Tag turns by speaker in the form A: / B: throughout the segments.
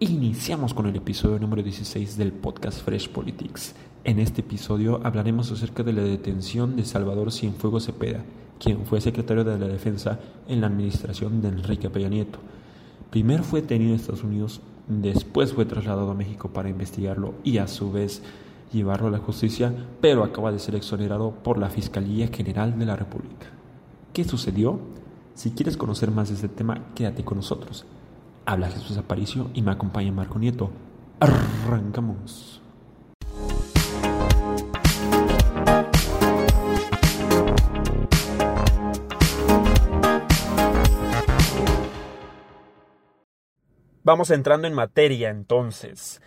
A: Iniciamos con el episodio número 16 del podcast Fresh Politics. En este episodio hablaremos acerca de la detención de Salvador Cienfuegos Cepeda, quien fue secretario de la Defensa en la administración de Enrique Peña Nieto. Primero fue detenido en Estados Unidos, después fue trasladado a México para investigarlo y a su vez llevarlo a la justicia, pero acaba de ser exonerado por la Fiscalía General de la República. ¿Qué sucedió? Si quieres conocer más de este tema, quédate con nosotros. Habla Jesús Aparicio y me acompaña Marco Nieto. Arrancamos. Vamos entrando en materia entonces.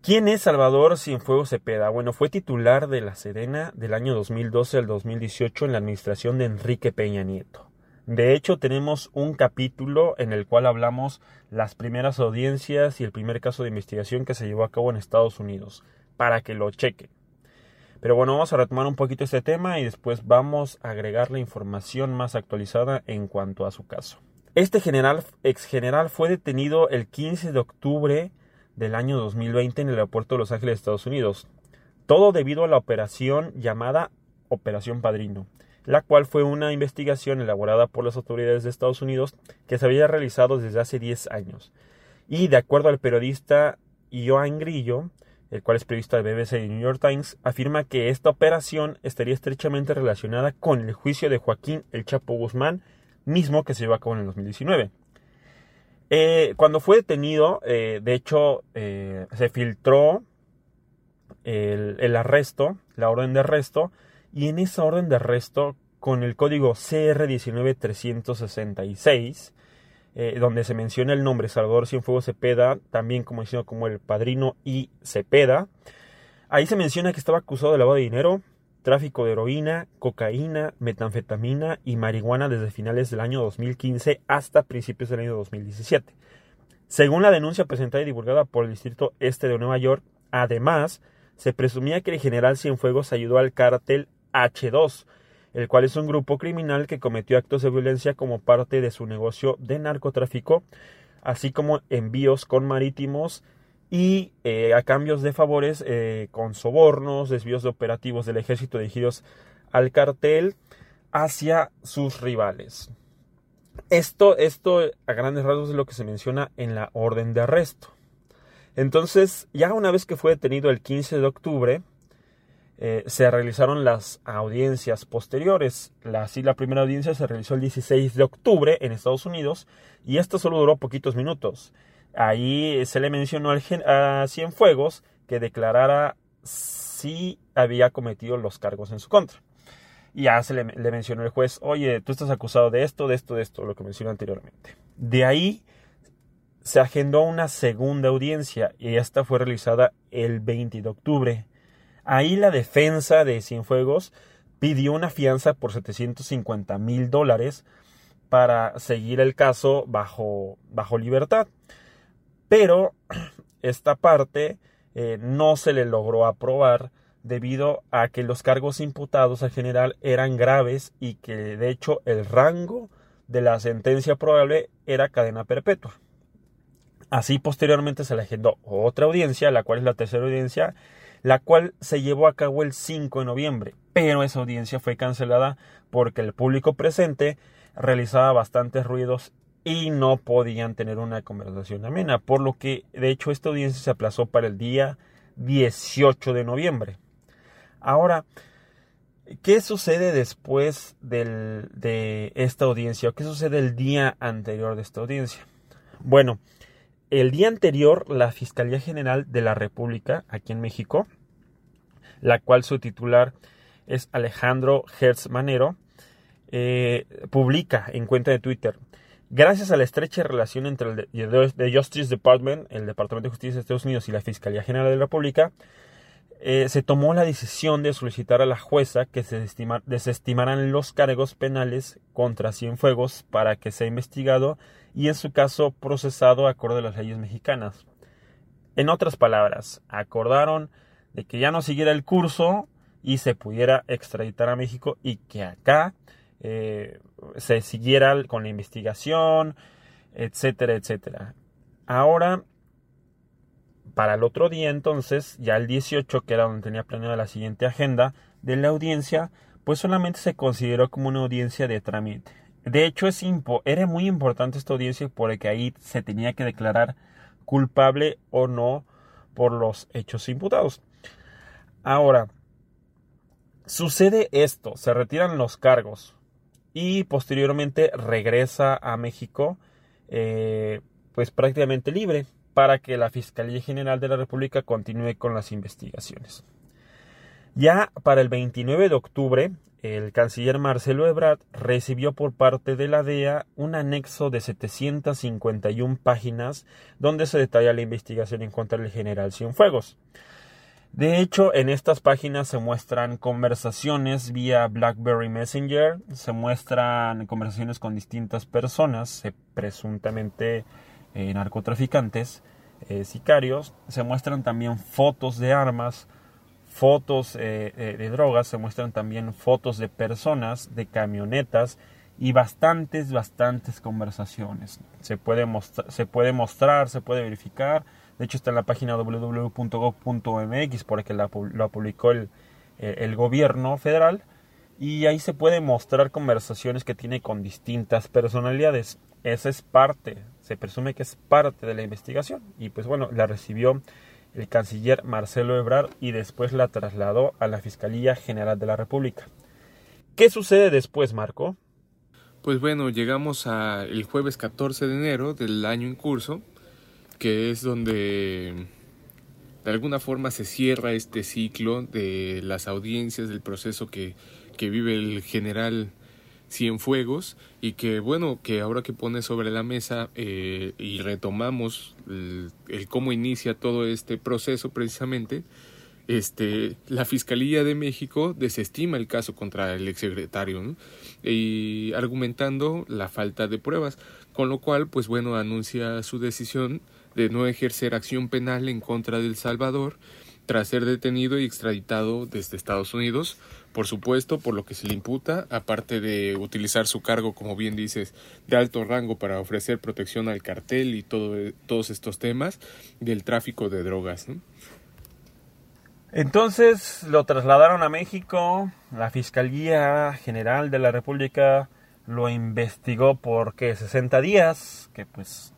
A: ¿Quién es Salvador Cienfuegos Cepeda? Bueno, fue titular de la Sedena del año 2012 al 2018 en la administración de Enrique Peña Nieto. De hecho, tenemos un capítulo en el cual hablamos las primeras audiencias y el primer caso de investigación que se llevó a cabo en Estados Unidos, para que lo chequen. Pero bueno, vamos a retomar un poquito este tema y después vamos a agregar la información más actualizada en cuanto a su caso. Este general, ex general fue detenido el 15 de octubre del año 2020 en el aeropuerto de Los Ángeles, Estados Unidos. Todo debido a la operación llamada Operación Padrino la cual fue una investigación elaborada por las autoridades de Estados Unidos que se había realizado desde hace 10 años. Y de acuerdo al periodista Joan Grillo, el cual es periodista de BBC y New York Times, afirma que esta operación estaría estrechamente relacionada con el juicio de Joaquín El Chapo Guzmán, mismo que se llevó a cabo en el 2019. Eh, cuando fue detenido, eh, de hecho, eh, se filtró el arresto, la orden de arresto, y en esa orden de arresto con el código CR19366, eh, donde se menciona el nombre Salvador Cienfuegos Cepeda, también como como el padrino y Cepeda, ahí se menciona que estaba acusado de lavado de dinero, tráfico de heroína, cocaína, metanfetamina y marihuana desde finales del año 2015 hasta principios del año 2017. Según la denuncia presentada y divulgada por el Distrito Este de Nueva York, además, se presumía que el general Cienfuegos ayudó al cártel H2, el cual es un grupo criminal que cometió actos de violencia como parte de su negocio de narcotráfico, así como envíos con marítimos y eh, a cambios de favores eh, con sobornos, desvíos de operativos del ejército dirigidos al cartel hacia sus rivales. Esto, esto a grandes rasgos es lo que se menciona en la orden de arresto. Entonces, ya una vez que fue detenido el 15 de octubre, eh, se realizaron las audiencias posteriores. La, así, la primera audiencia se realizó el 16 de octubre en Estados Unidos y esto solo duró poquitos minutos. Ahí se le mencionó a Cienfuegos que declarara si había cometido los cargos en su contra. Y ya se le, le mencionó el juez, oye, tú estás acusado de esto, de esto, de esto, lo que mencioné anteriormente. De ahí se agendó una segunda audiencia y esta fue realizada el 20 de octubre. Ahí la defensa de Cienfuegos pidió una fianza por 750 mil dólares para seguir el caso bajo, bajo libertad. Pero esta parte eh, no se le logró aprobar debido a que los cargos imputados al general eran graves y que de hecho el rango de la sentencia probable era cadena perpetua. Así posteriormente se le agendó otra audiencia, la cual es la tercera audiencia, la cual se llevó a cabo el 5 de noviembre, pero esa audiencia fue cancelada porque el público presente realizaba bastantes ruidos y no podían tener una conversación amena, por lo que de hecho esta audiencia se aplazó para el día 18 de noviembre. Ahora, ¿qué sucede después de esta audiencia qué sucede el día anterior de esta audiencia? Bueno, el día anterior la Fiscalía General de la República, aquí en México, la cual su titular es Alejandro Hertz Manero, eh, publica en cuenta de Twitter. Gracias a la estrecha relación entre el Justice Department, el Departamento de Justicia de Estados Unidos y la Fiscalía General de la República, eh, se tomó la decisión de solicitar a la jueza que se desestimaran los cargos penales contra Cienfuegos para que sea investigado y en su caso procesado acorde a las leyes mexicanas. En otras palabras, acordaron de que ya no siguiera el curso y se pudiera extraditar a México y que acá eh, se siguiera con la investigación, etcétera, etcétera. Ahora, para el otro día entonces, ya el 18, que era donde tenía planeada la siguiente agenda de la audiencia, pues solamente se consideró como una audiencia de trámite. De hecho, es era muy importante esta audiencia porque ahí se tenía que declarar culpable o no por los hechos imputados. Ahora, sucede esto, se retiran los cargos y posteriormente regresa a México eh, pues prácticamente libre para que la Fiscalía General de la República continúe con las investigaciones. Ya para el 29 de octubre, el canciller Marcelo Ebrard recibió por parte de la DEA un anexo de 751 páginas donde se detalla la investigación en contra del general Cienfuegos. De hecho, en estas páginas se muestran conversaciones vía BlackBerry Messenger, se muestran conversaciones con distintas personas, presuntamente eh, narcotraficantes, eh, sicarios, se muestran también fotos de armas, fotos eh, de drogas, se muestran también fotos de personas, de camionetas y bastantes, bastantes conversaciones. Se puede, se puede mostrar, se puede verificar de hecho está en la página www.gov.mx porque la, lo publicó el, el gobierno federal. Y ahí se puede mostrar conversaciones que tiene con distintas personalidades. Esa es parte, se presume que es parte de la investigación. Y pues bueno, la recibió el canciller Marcelo Ebrard y después la trasladó a la Fiscalía General de la República. ¿Qué sucede después, Marco?
B: Pues bueno, llegamos al jueves 14 de enero del año en curso que es donde de alguna forma se cierra este ciclo de las audiencias, del proceso que, que vive el general Cienfuegos y que bueno, que ahora que pone sobre la mesa eh, y retomamos el, cómo inicia todo este proceso precisamente, este, la Fiscalía de México desestima el caso contra el exsecretario y argumentando la falta de pruebas, con lo cual pues bueno anuncia su decisión de no ejercer acción penal en contra de El Salvador tras ser detenido y extraditado desde Estados Unidos, por supuesto, por lo que se le imputa, aparte de utilizar su cargo, como bien dices, de alto rango para ofrecer protección al cartel y todo, todos estos temas del tráfico de drogas.
A: Entonces lo trasladaron a México, la Fiscalía General de la República lo investigó por ¿qué? 60 días, que pues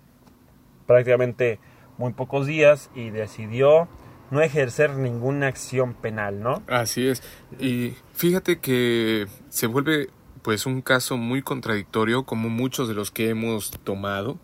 A: prácticamente muy pocos días y decidió no ejercer ninguna acción penal, ¿no?
B: Así es. Y fíjate que se vuelve pues un caso muy contradictorio como muchos de los que hemos tomado.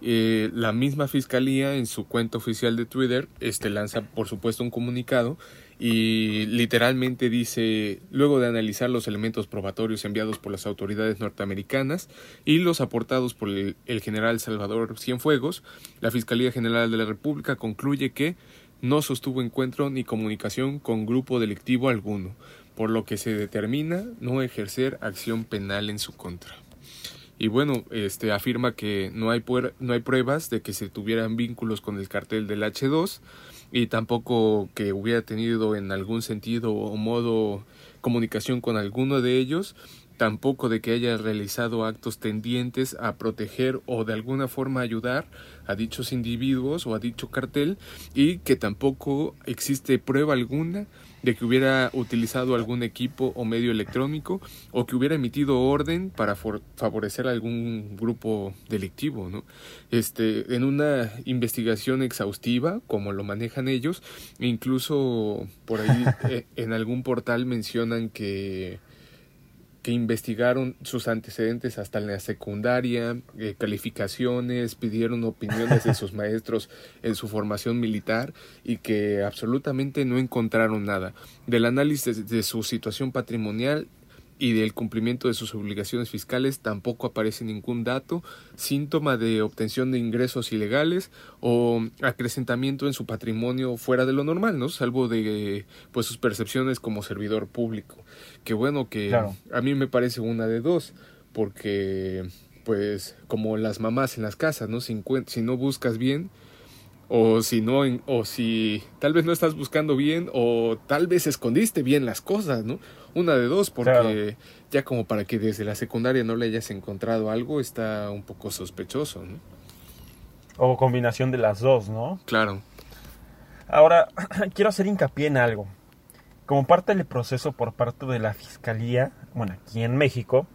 B: Eh, la misma fiscalía en su cuenta oficial de Twitter este, lanza por supuesto un comunicado y literalmente dice, luego de analizar los elementos probatorios enviados por las autoridades norteamericanas y los aportados por el, general Salvador Cienfuegos, la Fiscalía General de la República concluye que no sostuvo encuentro ni comunicación con grupo delictivo alguno, por lo que se determina no ejercer acción penal en su contra. Y bueno, este afirma que no hay, no hay pruebas de que se tuvieran vínculos con el cartel del H2, y tampoco que hubiera tenido en algún sentido o modo comunicación con alguno de ellos, tampoco de que haya realizado actos tendientes a proteger o de alguna forma ayudar a dichos individuos o a dicho cartel y que tampoco existe prueba alguna de que hubiera utilizado algún equipo o medio electrónico o que hubiera emitido orden para favorecer a algún grupo delictivo, ¿no? Este, en una investigación exhaustiva, como lo manejan ellos, incluso por ahí eh, en algún portal mencionan que que investigaron sus antecedentes hasta la secundaria, eh, calificaciones, pidieron opiniones de sus maestros en su formación militar y que absolutamente no encontraron nada. Del análisis de su situación patrimonial y del cumplimiento de sus obligaciones fiscales tampoco aparece ningún dato, síntoma de obtención de ingresos ilegales o acrecentamiento en su patrimonio fuera de lo normal, ¿no? Salvo de pues sus percepciones como servidor público. Que bueno que a mí me parece una de dos, porque pues como las mamás en las casas, ¿no? Si, si no buscas bien, o si no, o si tal vez no estás buscando bien, o tal vez escondiste bien las cosas, ¿no? Una de dos, porque ya como para que desde la secundaria no le hayas encontrado algo, está un poco sospechoso, ¿no?
A: O combinación de las dos, ¿no?
B: Claro.
A: Ahora, quiero hacer hincapié en algo. Como parte del proceso por parte de la Fiscalía, bueno, aquí en México,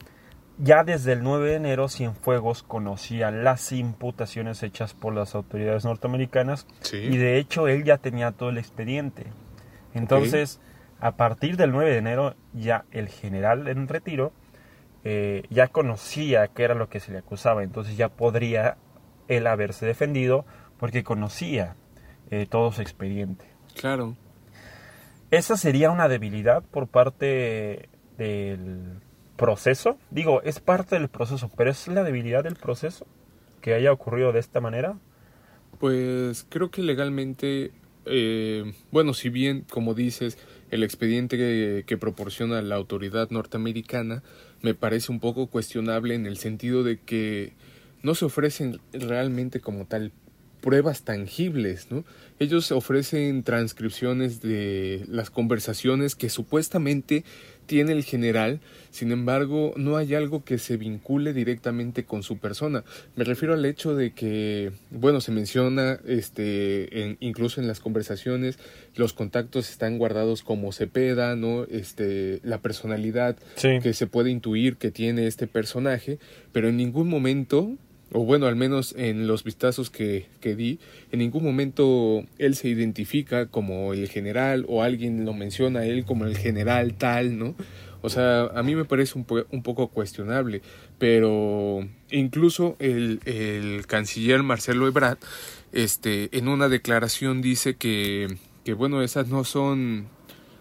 A: ya desde el 9 de enero Cienfuegos conocía las imputaciones hechas por las autoridades norteamericanas
B: Sí.
A: y de hecho él ya tenía todo el expediente. Entonces, a partir del 9 de enero ya el general en retiro eh, ya conocía qué era lo que se le acusaba, entonces ya podría él haberse defendido porque conocía eh, todo su expediente.
B: Claro.
A: ¿Esa sería una debilidad por parte del proceso? Digo, es parte del proceso, pero ¿es la debilidad del proceso que haya ocurrido de esta manera?
B: Pues creo que legalmente, eh, bueno, si bien, como dices, el expediente que, proporciona la autoridad norteamericana me parece un poco cuestionable en el sentido de que no se ofrecen realmente como tal pruebas tangibles, ¿no? Ellos ofrecen transcripciones de las conversaciones que supuestamente tiene el general, sin embargo, no hay algo que se vincule directamente con su persona. Me refiero al hecho de que, bueno, se menciona, este, en, incluso en las conversaciones, los contactos están guardados como Cepeda, ¿no? Este, la personalidad
A: Sí.
B: que se puede intuir que tiene este personaje, pero en ningún momento, o bueno, al menos en los vistazos que, que di, en ningún momento él se identifica como el general o alguien lo menciona a él como el general tal, ¿no? O sea, a mí me parece un, un poco cuestionable, pero incluso el, el canciller Marcelo Ebrard, este, en una declaración dice que, que bueno, esas no son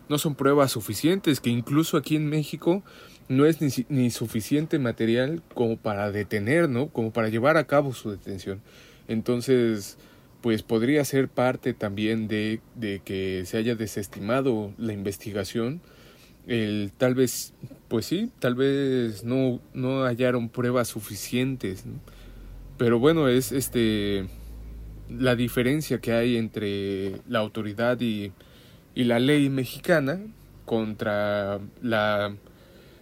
B: no son pruebas suficientes, que incluso aquí en México no es ni, ni suficiente material como para detener, ¿no? Como para llevar a cabo su detención. Entonces, pues podría ser parte también de, de que se haya desestimado la investigación. El, tal vez, pues sí, tal vez no, no hallaron pruebas suficientes. Pero bueno, es este la diferencia que hay entre la autoridad y, y la ley mexicana contra la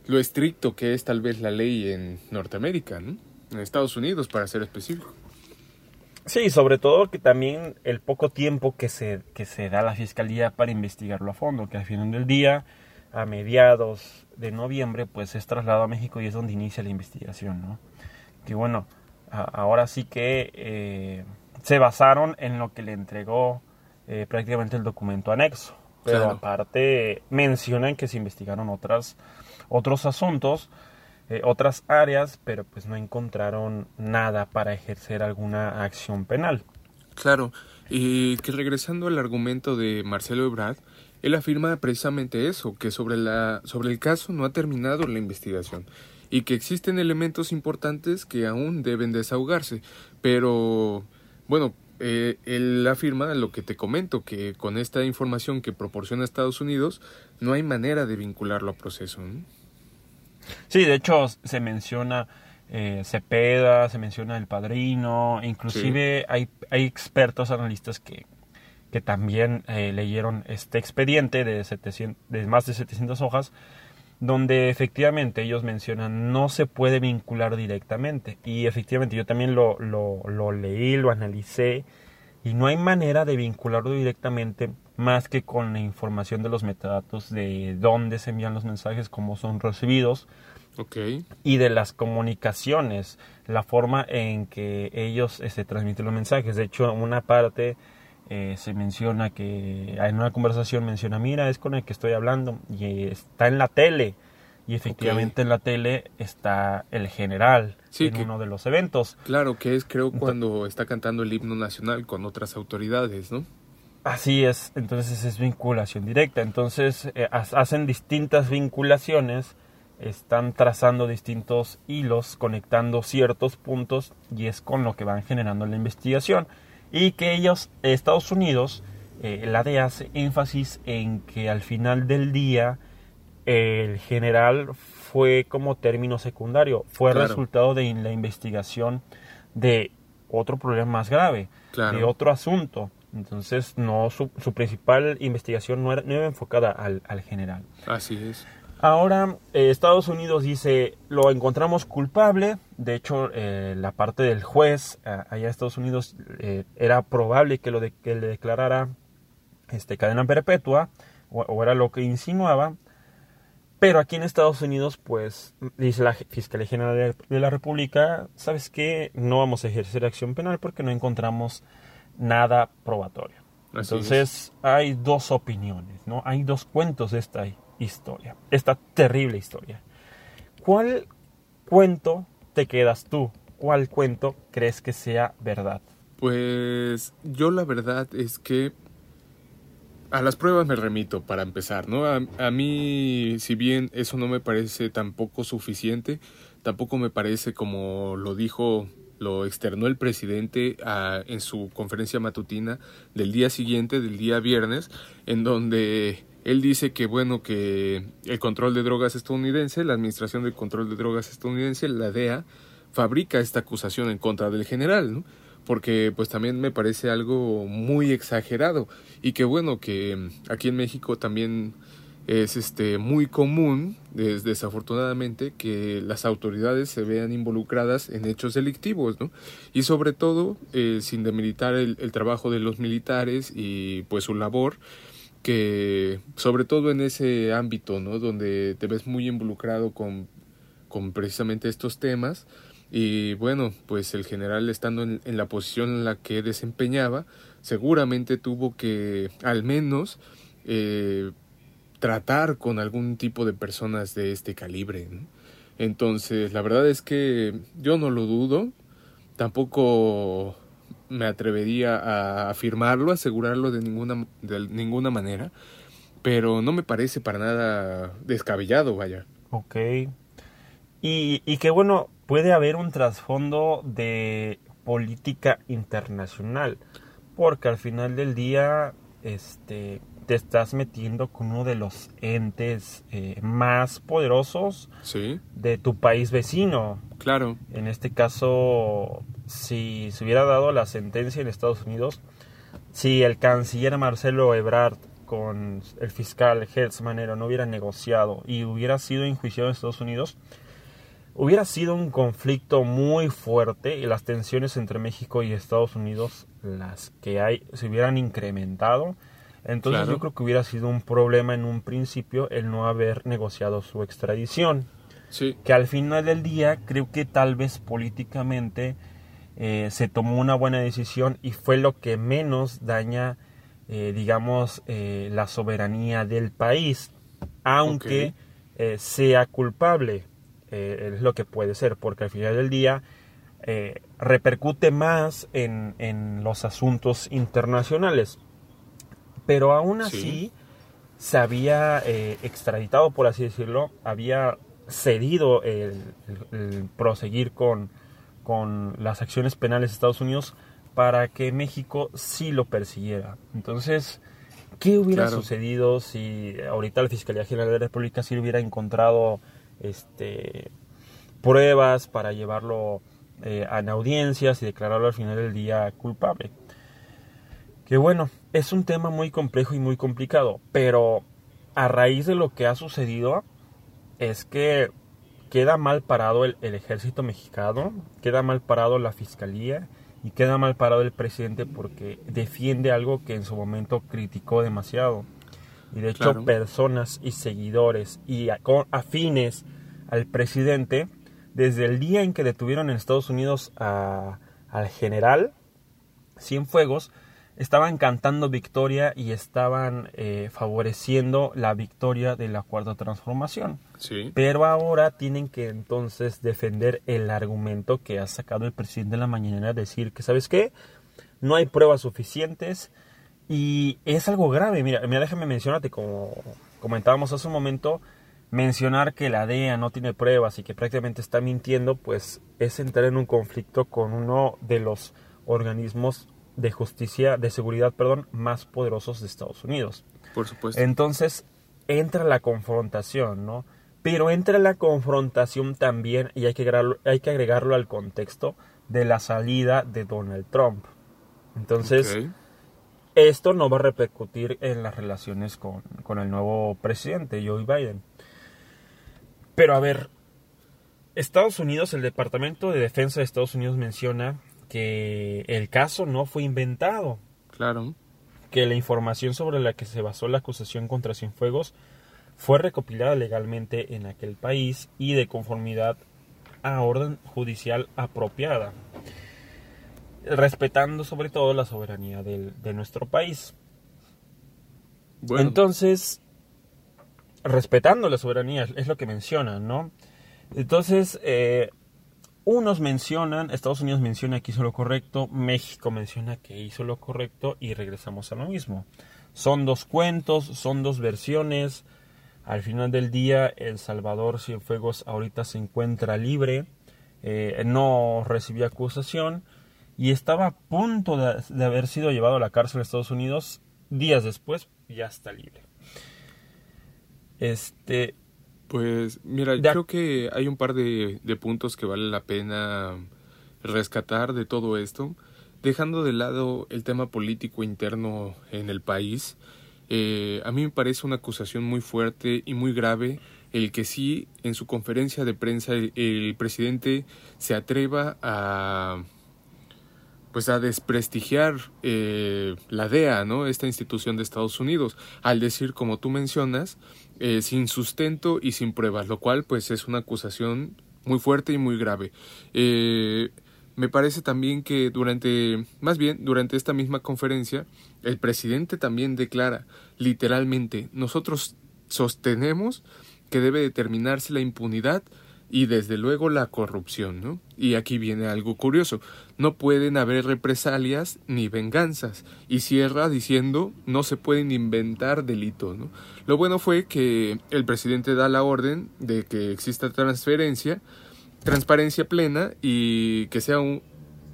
B: lo estricto que es tal vez la ley en Norteamérica, ¿no? En Estados Unidos, para ser específico.
A: Sí, sobre todo que también el poco tiempo que se, que se da a la fiscalía para investigarlo a fondo, que al final del día, a mediados de noviembre, pues es trasladado a México y es donde inicia la investigación, ¿no? Que bueno, a- ahora sí que eh, se basaron en lo que le entregó eh, prácticamente el documento anexo, pero
B: Claro.
A: aparte mencionan que se investigaron otras, otros asuntos, eh, otras áreas, pero pues no encontraron nada para ejercer alguna acción penal.
B: Claro, y que regresando al argumento de Marcelo Ebrard, él afirma precisamente eso, que sobre, la, sobre el caso no ha terminado la investigación y que existen elementos importantes que aún deben desahogarse, pero bueno, eh, él afirma lo que te comento, que con esta información que proporciona Estados Unidos no hay manera de vincularlo a proceso. ¿no?
A: Sí, de hecho se menciona eh, Cepeda, se menciona el padrino, inclusive hay, hay expertos analistas que, que también eh, leyeron este expediente de, 700, de más de 700 hojas, donde efectivamente ellos mencionan no se puede vincular directamente. Y efectivamente yo también lo, lo, lo leí, lo analicé, y no hay manera de vincularlo directamente más que con la información de los metadatos de dónde se envían los mensajes, cómo son recibidos
B: Ok,
A: y de las comunicaciones, la forma en que ellos se transmiten los mensajes. De hecho, una parte eh, se menciona que en una conversación menciona, mira, es con el que estoy hablando y está en la tele. Y efectivamente en la tele está el general
B: Sí,
A: en
B: que-
A: uno de los eventos.
B: claro que es creo cuando está cantando el himno nacional con otras autoridades, ¿no?
A: Así es, entonces es vinculación directa. Entonces eh, ha- hacen distintas vinculaciones, están trazando distintos hilos, conectando ciertos puntos y es con lo que van generando la investigación. Y que ellos, Estados Unidos, eh, la DEA hace énfasis en que al final del día el general fue como término secundario, fue
B: Claro.
A: resultado de la investigación de otro problema más grave,
B: Claro.
A: de otro asunto. Entonces, no su, su principal investigación no era, no era enfocada al, al general.
B: Así es.
A: Ahora, eh, Estados Unidos dice, lo encontramos culpable. De hecho, eh, la parte del juez eh, allá en Estados Unidos era probable que, lo de- que le declarara este, cadena perpetua, o, era lo que insinuaba. Pero aquí en Estados Unidos, pues, dice la Fiscalía General de la República, ¿sabes qué? No vamos a ejercer acción penal porque no encontramos nada probatorio. Entonces, hay dos opiniones, ¿no? Hay dos cuentos de esta historia, esta terrible historia. ¿Cuál cuento te quedas tú? ¿Cuál cuento crees que sea verdad?
B: Pues yo la verdad es que a las pruebas me remito para empezar, ¿no? A, mí, si bien eso no me parece tampoco suficiente, tampoco me parece como lo dijo, lo externó el presidente en su conferencia matutina del día siguiente, del día viernes, en donde él dice que, bueno, que el control de drogas estadounidense, la Administración de Control de Drogas estadounidense, la DEA, fabrica esta acusación en contra del general, ¿no? porque pues también me parece algo muy exagerado y que bueno que aquí en México también es este muy común desafortunadamente que las autoridades se vean involucradas en hechos delictivos ¿no? y sobre todo eh, sin demilitar el, el, trabajo de los militares y pues su labor que sobre todo en ese ámbito ¿no? donde te ves muy involucrado con, con precisamente estos temas y bueno, pues el general estando en, la posición en la que desempeñaba, seguramente tuvo que al menos eh, tratar con algún tipo de personas de este calibre. Entonces, la verdad es que yo no lo dudo, tampoco me atrevería a afirmarlo, asegurarlo de ninguna, de ninguna manera, pero no me parece para nada descabellado, vaya.
A: Ok. Y, y que bueno, puede haber un trasfondo de política internacional, porque al final del día este, te estás metiendo con uno de los entes eh, más poderosos de tu país vecino.
B: Claro.
A: En este caso, si se hubiera dado la sentencia en Estados Unidos, si el canciller Marcelo Ebrard con el fiscal Hertz Manero no hubiera negociado y hubiera sido enjuiciado en Estados Unidos, Hubiera sido un conflicto muy fuerte y las tensiones entre México y Estados Unidos, las que hay, se hubieran incrementado. Entonces yo creo que hubiera sido un problema en un principio el no haber negociado su extradición.
B: Sí.
A: Que al final del día creo que tal vez políticamente eh, se tomó una buena decisión y fue lo que menos daña, eh, digamos, eh, la soberanía del país, aunque sea culpable. Es lo que puede ser, porque al final del día repercute más en, los asuntos internacionales. Pero aún así se había extraditado, por así decirlo, había cedido el, proseguir con, con las acciones penales de Estados Unidos para que México sí lo persiguiera. Entonces, ¿qué hubiera sucedido si ahorita la Fiscalía General de la República sí hubiera encontrado este, pruebas para llevarlo eh, a audiencias y declararlo al final del día culpable. Que bueno, es un tema muy complejo y muy complicado, pero a raíz de lo que ha sucedido es que queda mal parado el, el, ejército mexicano, queda mal parado la fiscalía y queda mal parado el presidente porque defiende algo que en su momento criticó demasiado. Y de hecho personas y seguidores y afines al presidente, desde el día en que detuvieron en Estados Unidos a, al general Cienfuegos, estaban cantando victoria y estaban eh, favoreciendo la victoria de la cuarta transformación. Pero ahora tienen que entonces defender el argumento que ha sacado el presidente de la mañana, decir que, ¿sabes qué? No hay pruebas suficientes, y es algo grave. Mira, mira déjame mencionarte, como comentábamos hace un momento, mencionar que la DEA no tiene pruebas y que prácticamente está mintiendo, pues es entrar en un conflicto con uno de los organismos de justicia, de seguridad, perdón, más poderosos de Estados Unidos.
B: Por supuesto.
A: Entonces entra la confrontación, ¿no? Pero entra la confrontación también, y hay que agregarlo, hay que agregarlo al contexto de la salida de Donald Trump. Entonces, esto no va a repercutir en las relaciones con, con el nuevo presidente, Joe Biden. Pero a ver, Estados Unidos, el Departamento de Defensa de Estados Unidos menciona que el caso no fue inventado.
B: Claro.
A: que la información sobre la que se basó la acusación contra Cienfuegos fue recopilada legalmente en aquel país y de conformidad a orden judicial apropiada, respetando sobre todo la soberanía de nuestro país. Entonces, respetando la soberanía, es lo que mencionan, ¿no? Entonces, eh, unos mencionan, Estados Unidos menciona que hizo lo correcto, México menciona que hizo lo correcto y regresamos a lo mismo. Son dos cuentos, son dos versiones. Al final del día, El Salvador Cienfuegos ahorita se encuentra libre, eh, no recibió acusación y estaba a punto de, de haber sido llevado a la cárcel de Estados Unidos. Días después, ya está libre. Este,
B: pues mira, creo que hay un par de, puntos que vale la pena rescatar de todo esto, dejando de lado el tema político interno en el país. Eh, a mí me parece una acusación muy fuerte y muy grave el que sí en su conferencia de prensa el presidente se atreva a pues a desprestigiar eh, la DEA, ¿no? Esta institución de Estados Unidos, al decir, como tú mencionas, eh, sin sustento y sin pruebas, lo cual pues es una acusación muy fuerte y muy grave. Eh, me parece también que durante, más bien, durante esta misma conferencia, el presidente también declara literalmente, nosotros sostenemos que debe determinarse la impunidad y desde luego la corrupción, ¿no? Y aquí viene algo curioso, no pueden haber represalias ni venganzas, y cierra diciendo no se pueden inventar delitos, ¿no? Lo bueno fue que el presidente da la orden de que exista transferencia, transparencia plena y que sea un,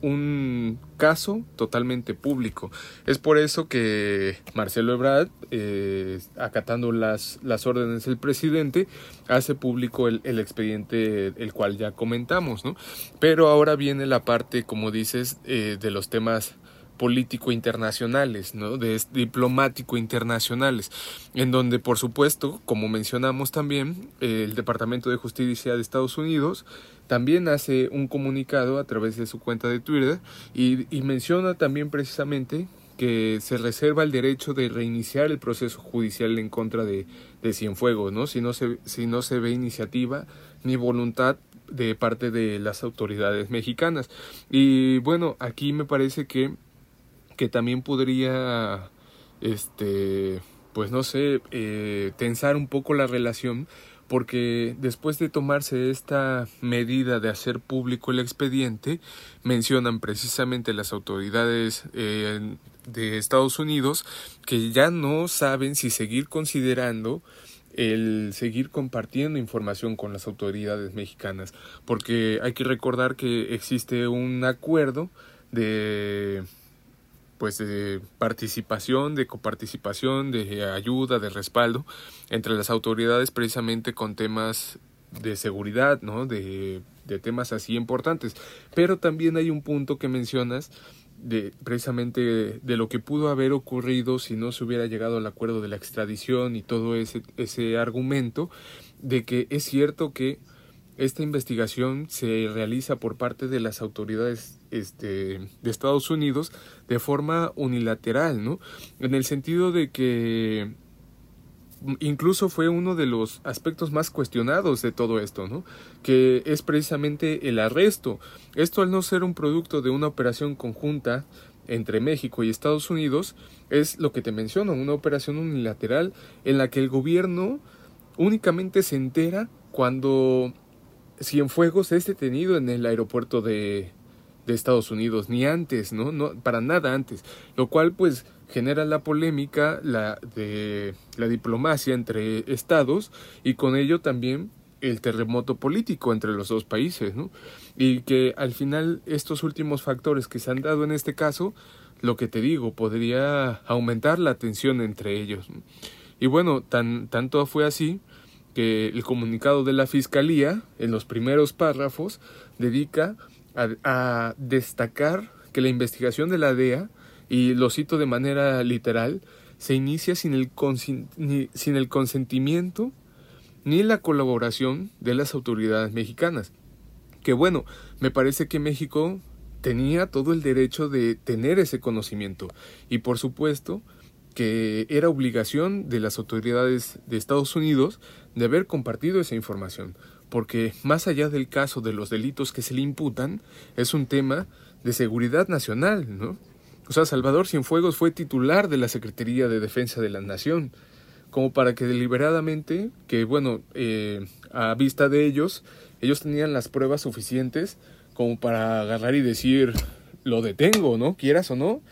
B: un caso totalmente público. Es por eso que Marcelo Ebrard, eh, acatando las, las órdenes del presidente, hace público el, el, expediente el cual ya comentamos, ¿no? Pero ahora viene la parte, como dices, eh, de los temas político internacionales, ¿no? de diplomático internacionales, en donde por supuesto, como mencionamos también, el Departamento de Justicia de Estados Unidos también hace un comunicado a través de su cuenta de Twitter y, menciona también precisamente que se reserva el derecho de reiniciar el proceso judicial en contra de, de Cienfuegos, ¿no? Si no, se, si no se ve iniciativa ni voluntad de parte de las autoridades mexicanas. Y bueno, aquí me parece que, que también podría, este, pues no sé, eh, tensar un poco la relación porque después de tomarse esta medida de hacer público el expediente, mencionan precisamente las autoridades eh, de Estados Unidos que ya no saben si seguir considerando el seguir compartiendo información con las autoridades mexicanas, porque hay que recordar que existe un acuerdo de pues de participación, de coparticipación, de ayuda, de respaldo entre las autoridades precisamente con temas de seguridad, ¿no? De, de temas así importantes. Pero también hay un punto que mencionas de precisamente de lo que pudo haber ocurrido si no se hubiera llegado al acuerdo de la extradición y todo ese, ese argumento de que es cierto que esta investigación se realiza por parte de las autoridades este, de Estados Unidos de forma unilateral, ¿no? En el sentido de que incluso fue uno de los aspectos más cuestionados de todo esto, ¿no? Que es precisamente el arresto. Esto al no ser un producto de una operación conjunta entre México y Estados Unidos, es lo que te menciono, una operación unilateral en la que el gobierno únicamente se entera cuando Cienfuegos es detenido en el aeropuerto de, de Estados Unidos, ni antes, ¿no? ¿no? Para nada antes. Lo cual, pues, genera la polémica la de la diplomacia entre estados y con ello también el terremoto político entre los dos países, ¿no? Y que al final estos últimos factores que se han dado en este caso, lo que te digo, podría aumentar la tensión entre ellos. Y bueno, tan, tanto fue así que el comunicado de la Fiscalía, en los primeros párrafos, dedica a, destacar que la investigación de la DEA, y lo cito de manera literal, se inicia sin el, sin el consentimiento ni la colaboración de las autoridades mexicanas. Que bueno, me parece que México tenía todo el derecho de tener ese conocimiento y por supuesto que era obligación de las autoridades de Estados Unidos de haber compartido esa información, porque más allá del caso de los delitos que se le imputan, es un tema de seguridad nacional, ¿no? O sea, Salvador Cienfuegos fue titular de la Secretaría de Defensa de la Nación, como para que deliberadamente, que bueno, eh, a vista de ellos, ellos tenían las pruebas suficientes como para agarrar y decir, lo detengo, ¿no? Quieras o no,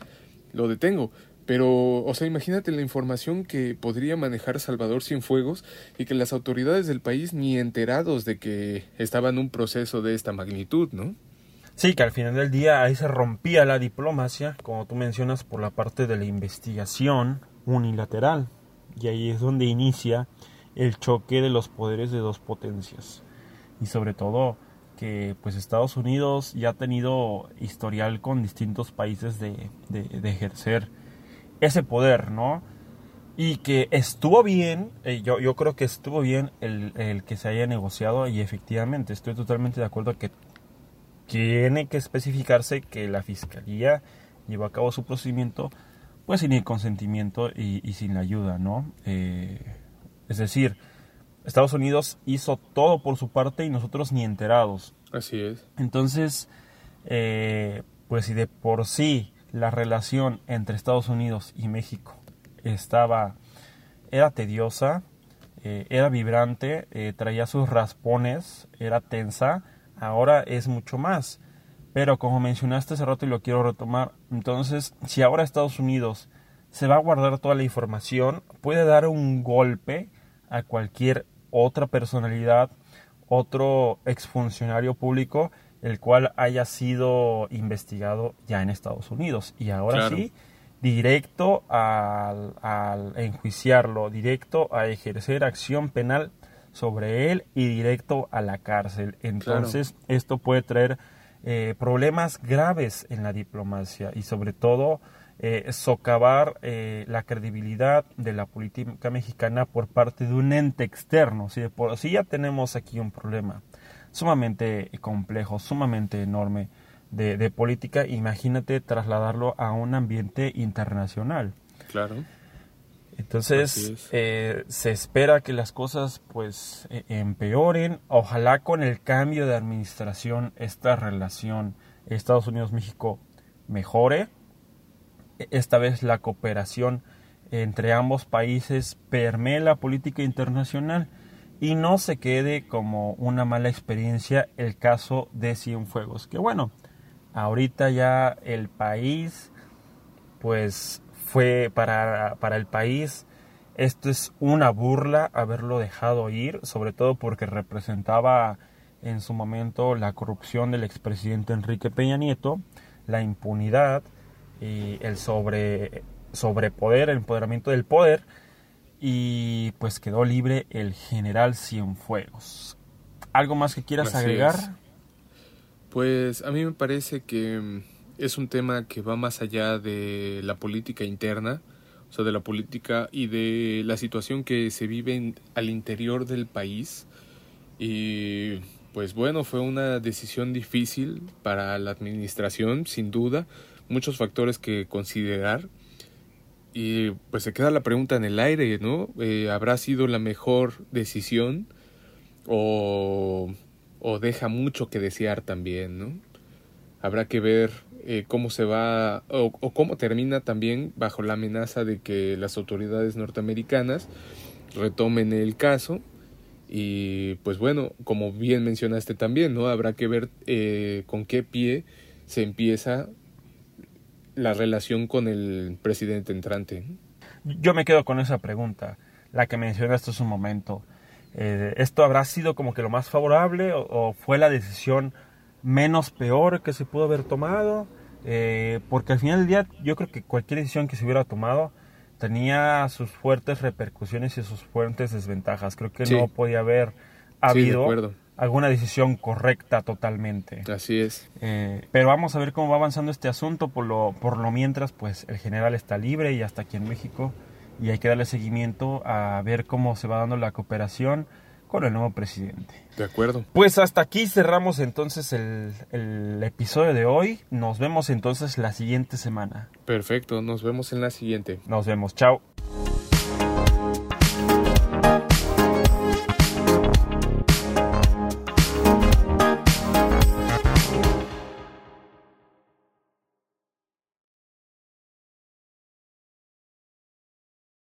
B: lo detengo. Pero, o sea, imagínate la información que podría manejar Salvador Cienfuegos y que las autoridades del país ni enterados de que estaba en un proceso de esta magnitud, ¿no?
A: Sí, que al final del día ahí se rompía la diplomacia, como tú mencionas, por la parte de la investigación unilateral. Y ahí es donde inicia el choque de los poderes de dos potencias. Y sobre todo que pues Estados Unidos ya ha tenido historial con distintos países de, de ejercer ese poder, ¿no? Y que estuvo bien, eh, yo, yo creo que estuvo bien el, el, que se haya negociado y efectivamente estoy totalmente de acuerdo que tiene que especificarse que la fiscalía llevó a cabo su procedimiento pues sin el consentimiento y, y sin la ayuda, ¿no? Eh, es decir, Estados Unidos hizo todo por su parte y nosotros ni enterados.
B: Así es.
A: Entonces, eh, pues si de por sí la relación entre Estados Unidos y México estaba era tediosa, eh, era vibrante, eh, traía sus raspones, era tensa, ahora es mucho más. Pero como mencionaste hace rato y lo quiero retomar, entonces si ahora Estados Unidos se va a guardar toda la información, puede dar un golpe a cualquier otra personalidad, otro exfuncionario público el cual haya sido investigado ya en Estados Unidos. Y ahora sí, directo al, enjuiciarlo, directo a ejercer acción penal sobre él y directo a la cárcel. Entonces, esto puede traer eh, problemas graves en la diplomacia y sobre todo eh, socavar eh, la credibilidad de la política mexicana por parte de un ente externo. Si de por sí ya tenemos aquí un problema sumamente complejo, sumamente enorme de, política, imagínate trasladarlo a un ambiente internacional.
B: Claro.
A: Entonces eh, se espera que las cosas pues e, empeoren. Ojalá con el cambio de administración esta relación Estados Unidos-México mejore. E, esta vez la cooperación entre ambos países permee la política internacional y no se quede como una mala experiencia el caso de Cienfuegos. Que bueno, ahorita ya el país, pues fue para, para el país, esto es una burla haberlo dejado ir, sobre todo porque representaba en su momento la corrupción del expresidente Enrique Peña Nieto, la impunidad y el sobre, sobrepoder, el empoderamiento del poder y pues quedó libre el general Cienfuegos. ¿Algo más que quieras agregar?
B: Pues a mí me parece que mm, es un tema que va más allá de la política interna, o sea, de la política y de la situación que se vive al interior del país. Y pues bueno, fue una decisión difícil para la administración, sin duda, muchos factores que considerar y pues se queda la pregunta en el aire, ¿no? Eh, ¿Habrá sido la mejor decisión o, o, deja mucho que desear también, ¿no? Habrá que ver eh, cómo se va o, o, cómo termina también bajo la amenaza de que las autoridades norteamericanas retomen el caso y pues bueno, como bien mencionaste también, ¿no? Habrá que ver eh, con qué pie se empieza la relación con el presidente entrante?
A: Yo me quedo con esa pregunta, la que mencionaste hace un momento. Eh, ¿Esto habrá sido como que lo más favorable o, fue la decisión menos peor que se pudo haber tomado? Eh, porque al final del día yo creo que cualquier decisión que se hubiera tomado tenía sus fuertes repercusiones y sus fuertes desventajas. Creo que no podía haber habido alguna decisión correcta totalmente.
B: Así es.
A: Eh, pero vamos a ver cómo va avanzando este asunto. Por lo, por lo mientras, pues el general está libre y hasta aquí en México. Y hay que darle seguimiento a ver cómo se va dando la cooperación con el nuevo presidente.
B: De acuerdo.
A: Pues hasta aquí cerramos entonces el, el episodio de hoy. Nos vemos entonces la siguiente semana.
B: Perfecto, nos vemos en la siguiente.
A: Nos vemos, chao.